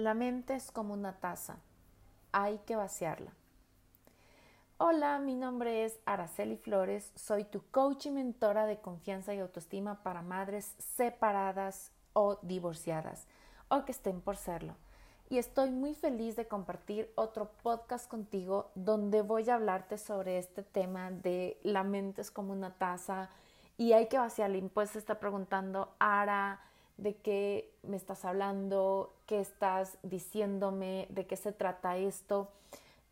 La mente es como una taza. Hay que vaciarla. Hola, mi nombre es Araceli Flores. Soy tu coach y mentora de confianza y autoestima para madres separadas o divorciadas o que estén por serlo. Y estoy muy feliz de compartir otro podcast contigo donde voy a hablarte sobre este tema de la mente es como una taza y hay que vaciarla. Pues se está preguntando, Ara, de qué me estás hablando, qué estás diciéndome, de qué se trata esto.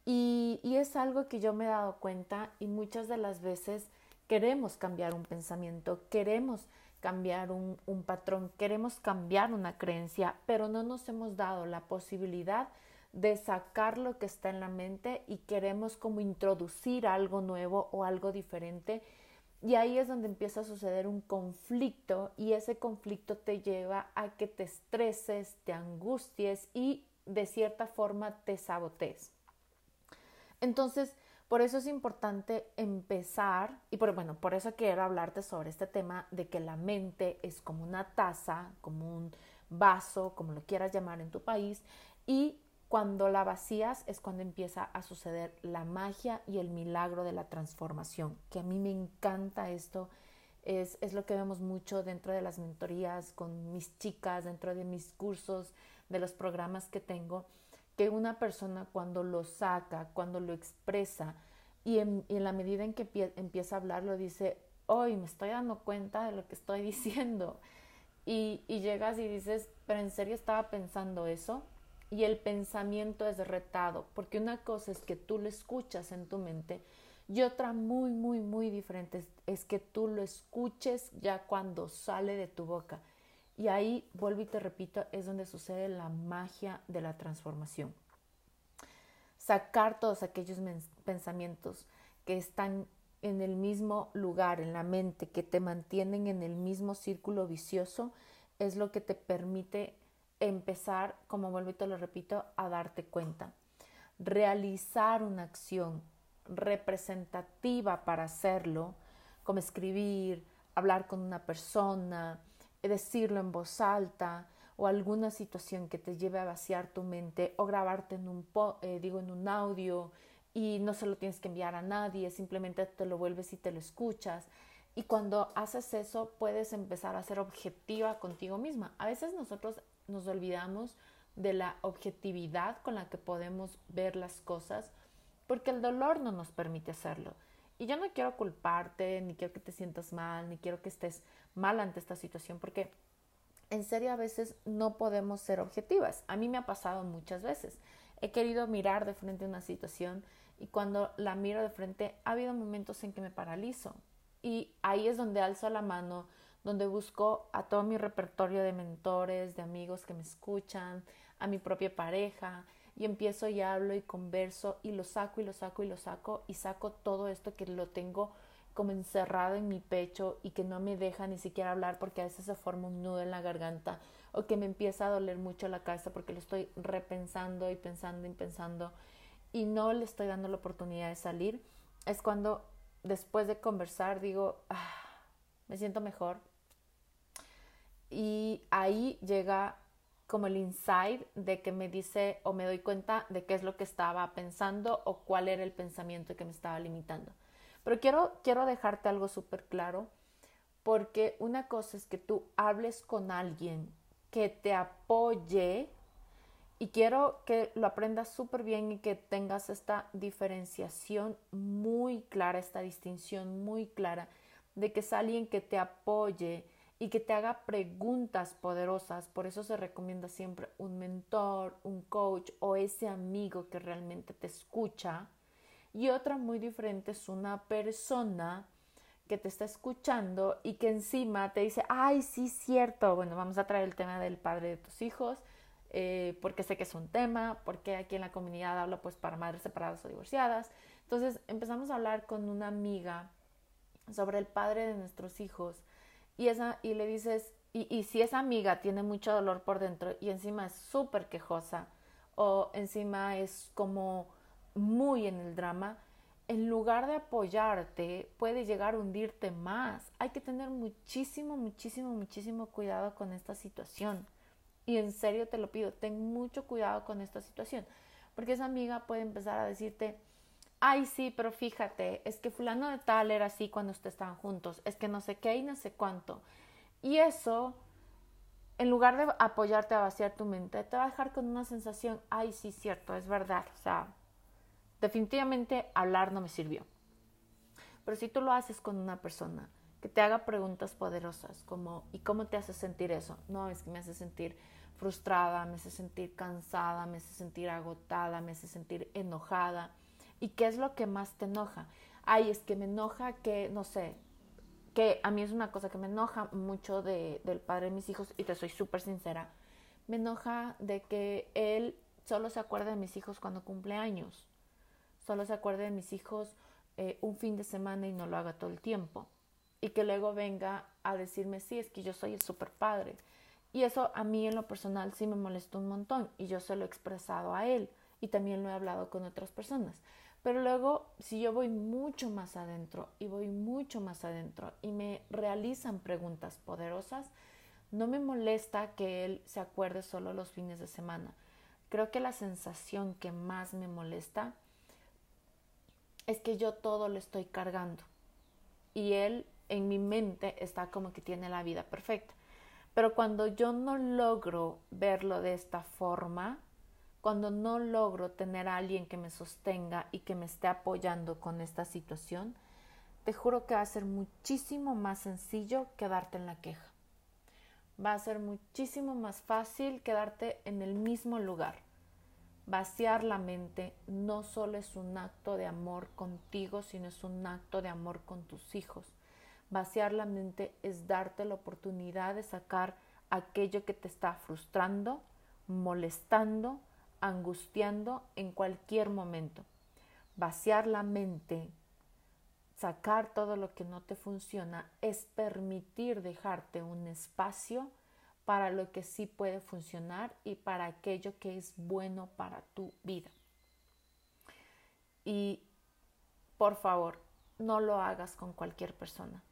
Y, es algo que yo me he dado cuenta y muchas de las veces queremos cambiar un pensamiento, queremos cambiar un, un, patrón, queremos cambiar una creencia, pero no nos hemos dado la posibilidad de sacar lo que está en la mente y queremos como introducir algo nuevo o algo diferente y ahí es donde empieza a suceder un conflicto y ese conflicto te lleva a que te estreses, te angusties y de cierta forma te sabotees. Entonces, por eso es importante empezar, y por, bueno, por eso quiero hablarte sobre este tema de que la mente es como una taza, como un vaso, como lo quieras llamar en tu país, y cuando la vacías es cuando empieza a suceder la magia y el milagro de la transformación, que a mí me encanta esto. Es, es, lo que vemos mucho dentro de las mentorías con mis chicas, dentro de mis cursos, de los programas que tengo, que una persona cuando lo saca, cuando lo expresa y en, la medida en que empieza a hablar, lo dice, hoy me estoy dando cuenta de lo que estoy diciendo. Y, y llegas y dices, pero en serio estaba pensando eso y el pensamiento es retado, porque una cosa es que tú lo escuchas en tu mente y otra muy, muy, muy diferente es, que tú lo escuches ya cuando sale de tu boca. Y ahí, vuelvo y te repito, es donde sucede la magia de la transformación. Sacar todos aquellos pensamientos que están en el mismo lugar, en la mente, que te mantienen en el mismo círculo vicioso, es lo que te permite empezar, como vuelvo y te lo repito, a darte cuenta. Realizar una acción representativa para hacerlo, como escribir, hablar con una persona, decirlo en voz alta o alguna situación que te lleve a vaciar tu mente o grabarte en un, eh, digo, en un audio y no se lo tienes que enviar a nadie, simplemente te lo vuelves y te lo escuchas. Y cuando haces eso, puedes empezar a ser objetiva contigo misma. A veces nosotros nos olvidamos de la objetividad con la que podemos ver las cosas, porque el dolor no nos permite hacerlo. Y yo no quiero culparte, ni quiero que te sientas mal, ni quiero que estés mal ante esta situación, porque en serio a veces no podemos ser objetivas. A mí me ha pasado muchas veces. He querido mirar de frente una situación y cuando la miro de frente ha habido momentos en que me paralizo. Y ahí es donde alzo la mano, donde busco a todo mi repertorio de mentores, de amigos que me escuchan, a mi propia pareja, y empiezo y hablo y converso y lo saco y lo saco y lo saco y saco todo esto que lo tengo como encerrado en mi pecho y que no me deja ni siquiera hablar porque a veces se forma un nudo en la garganta o que me empieza a doler mucho la cabeza porque lo estoy repensando y pensando y pensando y no le estoy dando la oportunidad de salir, es cuando después de conversar digo, ah, me siento mejor, y ahí llega como el inside de que me dice o me doy cuenta de qué es lo que estaba pensando o cuál era el pensamiento que me estaba limitando. Pero quiero, quiero dejarte algo súper claro porque una cosa es que tú hables con alguien que te apoye y quiero que lo aprendas súper bien y que tengas esta diferenciación muy clara, esta distinción muy clara de que es alguien que te apoye, y que te haga preguntas poderosas. Por eso se recomienda siempre un mentor, un coach o ese amigo que realmente te escucha. Y otra muy diferente es una persona que te está escuchando y que encima te dice, ay, sí, cierto, bueno, vamos a traer el tema del padre de tus hijos, eh, porque sé que es un tema, porque aquí en la comunidad habla pues para madres separadas o divorciadas. Entonces empezamos a hablar con una amiga sobre el padre de nuestros hijos y, esa, y le dices, y, y si esa amiga tiene mucho dolor por dentro y encima es súper quejosa o encima es como muy en el drama, en lugar de apoyarte, puede llegar a hundirte más. Hay que tener muchísimo, muchísimo, muchísimo cuidado con esta situación. Y en serio te lo pido, ten mucho cuidado con esta situación, porque esa amiga puede empezar a decirte, ay sí, pero fíjate, es que fulano de tal era así cuando ustedes estaban juntos, es que no sé qué y no sé cuánto. Y eso, en lugar de apoyarte a vaciar tu mente, te va a dejar con una sensación, ay sí, cierto, es verdad, o sea, definitivamente hablar no me sirvió. Pero si tú lo haces con una persona que te haga preguntas poderosas, como ¿y cómo te hace sentir eso? No, es que me hace sentir frustrada, me hace sentir cansada, me hace sentir agotada, me hace sentir enojada. ¿Y qué es lo que más te enoja? Ay, es que me enoja que, no sé, que a mí es una cosa que me enoja mucho de, del padre de mis hijos, y te soy súper sincera, me enoja de que él solo se acuerde de mis hijos cuando cumple años, solo se acuerde de mis hijos eh, un fin de semana y no lo haga todo el tiempo. Y que luego venga a decirme, sí, es que yo soy el super padre. Y eso a mí en lo personal sí me molestó un montón y yo se lo he expresado a él y también lo he hablado con otras personas. Pero luego, si yo voy mucho más adentro y voy mucho más adentro y me realizan preguntas poderosas, no me molesta que él se acuerde solo los fines de semana. Creo que la sensación que más me molesta es que yo todo le estoy cargando y él en mi mente está como que tiene la vida perfecta. Pero cuando yo no logro verlo de esta forma, cuando no logro tener a alguien que me sostenga y que me esté apoyando con esta situación, te juro que va a ser muchísimo más sencillo quedarte en la queja. Va a ser muchísimo más fácil quedarte en el mismo lugar. Vaciar la mente no solo es un acto de amor contigo, sino es un acto de amor con tus hijos. Vaciar la mente es darte la oportunidad de sacar aquello que te está frustrando, molestando, angustiando en cualquier momento. Vaciar la mente, sacar todo lo que no te funciona, es permitir dejarte un espacio para lo que sí puede funcionar y para aquello que es bueno para tu vida. Y por favor, no lo hagas con cualquier persona.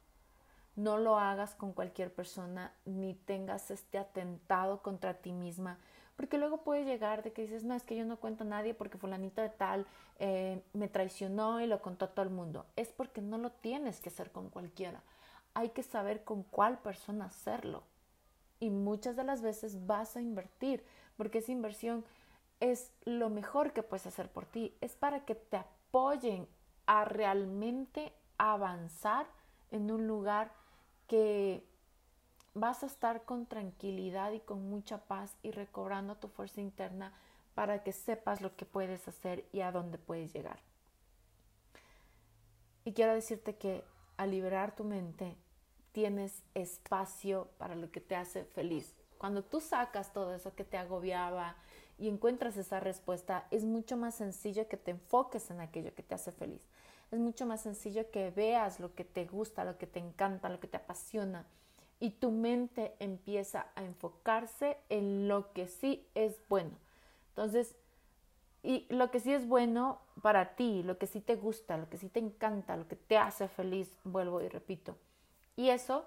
No lo hagas con cualquier persona ni tengas este atentado contra ti misma, porque luego puede llegar de que dices, no, es que yo no cuento a nadie porque fulanito de tal eh, me traicionó y lo contó a todo el mundo. Es porque no lo tienes que hacer con cualquiera. Hay que saber con cuál persona hacerlo y muchas de las veces vas a invertir, porque esa inversión es lo mejor que puedes hacer por ti, es para que te apoyen a realmente avanzar en un lugar que vas a estar con tranquilidad y con mucha paz y recobrando tu fuerza interna para que sepas lo que puedes hacer y a dónde puedes llegar. Y quiero decirte que al liberar tu mente tienes espacio para lo que te hace feliz. Cuando tú sacas todo eso que te agobiaba y encuentras esa respuesta, es mucho más sencillo que te enfoques en aquello que te hace feliz. Es mucho más sencillo que veas lo que te gusta, lo que te encanta, lo que te apasiona y tu mente empieza a enfocarse en lo que sí es bueno. Entonces, y lo que sí es bueno para ti, lo que sí te gusta, lo que sí te encanta, lo que te hace feliz, vuelvo y repito, y eso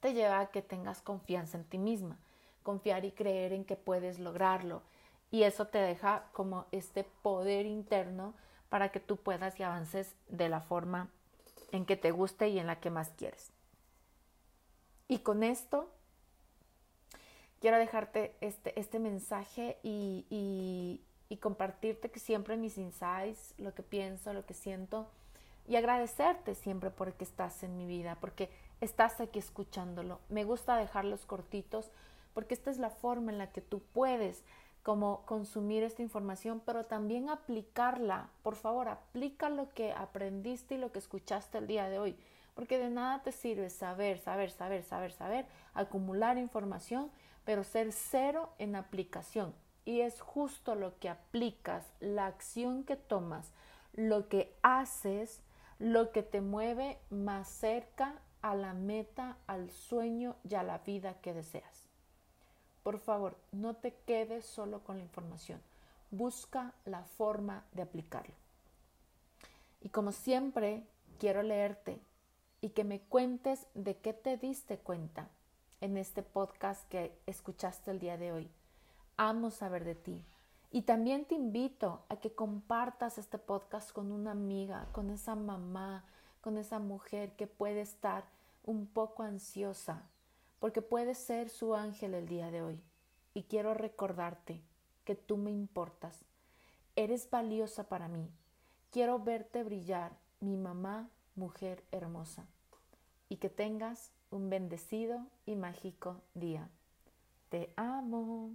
te lleva a que tengas confianza en ti misma, confiar y creer en que puedes lograrlo. Y eso te deja como este poder interno para que tú puedas y avances de la forma en que te guste y en la que más quieres. Y con esto quiero dejarte este, este mensaje y, y, compartirte que siempre mis insights, lo que pienso, lo que siento, y agradecerte siempre porque estás en mi vida, porque estás aquí escuchándolo. Me gusta dejarlos cortitos porque esta es la forma en la que tú puedes como consumir esta información, pero también aplicarla. Por favor, aplica lo que aprendiste y lo que escuchaste el día de hoy, porque de nada te sirve saber, saber, saber, saber, saber, acumular información, pero ser cero en aplicación. Y es justo lo que aplicas, la acción que tomas, lo que haces, lo que te mueve más cerca a la meta, al sueño y a la vida que deseas. Por favor, no te quedes solo con la información. Busca la forma de aplicarlo. Y como siempre, quiero leerte y que me cuentes de qué te diste cuenta en este podcast que escuchaste el día de hoy. Amo saber de ti. Y también te invito a que compartas este podcast con una amiga, con esa mamá, con esa mujer que puede estar un poco ansiosa, porque puede ser su ángel el día de hoy. Y quiero recordarte que tú me importas. Eres valiosa para mí. Quiero verte brillar, mi mamá, mujer hermosa. Y que tengas un bendecido y mágico día. Te amo.